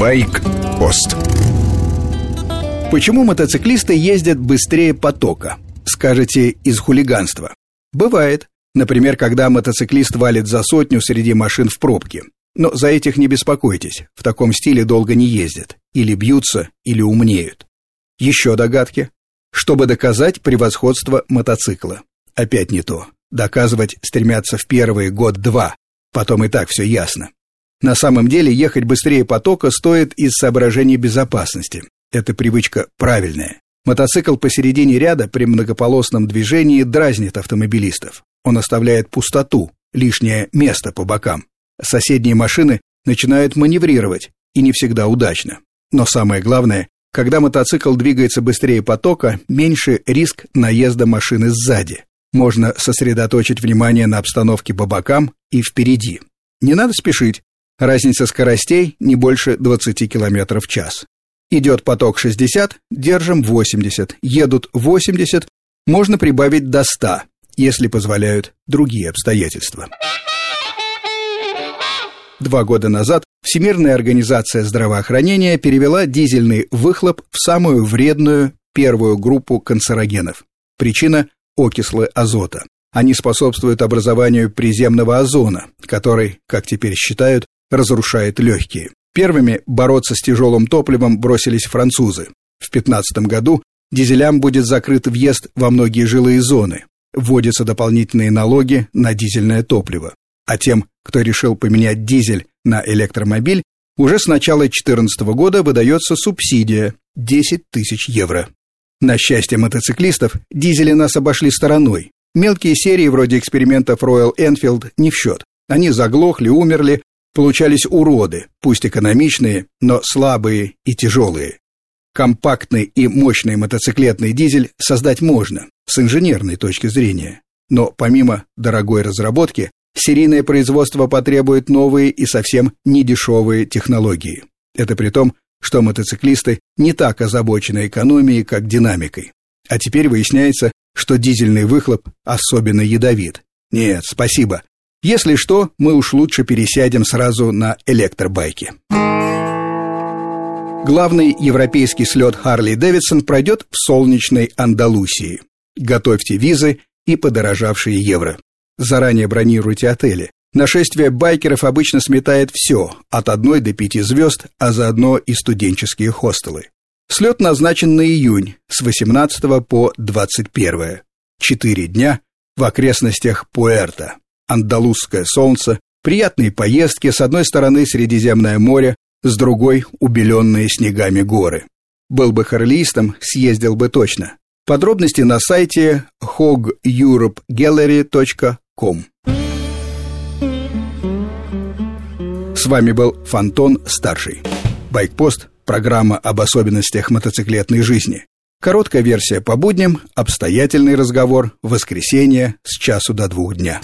Байк-пост Почему мотоциклисты ездят быстрее потока? Скажете, из хулиганства. Бывает. Например, когда мотоциклист валит за сотню среди машин в пробке. Но за этих не беспокойтесь, в таком стиле долго не ездят. Или бьются, или умнеют. Еще догадки? Чтобы доказать превосходство мотоцикла. Опять не то. Доказывать стремятся в первые год-два. Потом и так все ясно. На самом деле ехать быстрее потока стоит из соображений безопасности. Эта привычка правильная. Мотоцикл посередине ряда при многополосном движении дразнит автомобилистов. Он оставляет пустоту, лишнее место по бокам. Соседние машины начинают маневрировать, и не всегда удачно. Но самое главное, когда мотоцикл двигается быстрее потока, меньше риск наезда машины сзади. Можно сосредоточить внимание на обстановке по бокам и впереди. Не надо спешить. Разница скоростей не больше 20 км в час. Идет поток 60, держим 80. Едут 80, можно прибавить до 100, если позволяют другие обстоятельства. Два года назад Всемирная организация здравоохранения перевела дизельный выхлоп в самую вредную первую группу канцерогенов. Причина – окислы азота. Они способствуют образованию приземного озона, который, как теперь считают, разрушает легкие. Первыми бороться с тяжелым топливом бросились французы. В 2015 году дизелям будет закрыт въезд во многие жилые зоны. Вводятся дополнительные налоги на дизельное топливо. А тем, кто решил поменять дизель на электромобиль, уже с начала 2014 года выдается субсидия – 10 тысяч евро. На счастье мотоциклистов, дизели нас обошли стороной. Мелкие серии вроде экспериментов Royal Enfield не в счет. Они заглохли, умерли, Получались уроды, пусть экономичные, но слабые и тяжелые. Компактный и мощный мотоциклетный дизель создать можно, с инженерной точки зрения. Но помимо дорогой разработки, серийное производство потребует новые и совсем недешевые технологии. Это при том, что мотоциклисты не так озабочены экономией, как динамикой. А теперь выясняется, что дизельный выхлоп особенно ядовит. Нет, спасибо, если что, мы уж лучше пересядем сразу на электробайки. Главный европейский слет Харли Дэвидсон пройдет в солнечной Андалусии. Готовьте визы и подорожавшие евро. Заранее бронируйте отели. Нашествие байкеров обычно сметает все, от одной до пяти звезд, а заодно и студенческие хостелы. Слет назначен на июнь с 18 по 21. Четыре дня в окрестностях Пуэрто андалузское солнце, приятные поездки, с одной стороны Средиземное море, с другой – убеленные снегами горы. Был бы харлистом, съездил бы точно. Подробности на сайте hogeuropegallery.com С вами был Фантон Старший. Байкпост – программа об особенностях мотоциклетной жизни. Короткая версия по будням, обстоятельный разговор, воскресенье с часу до двух дня.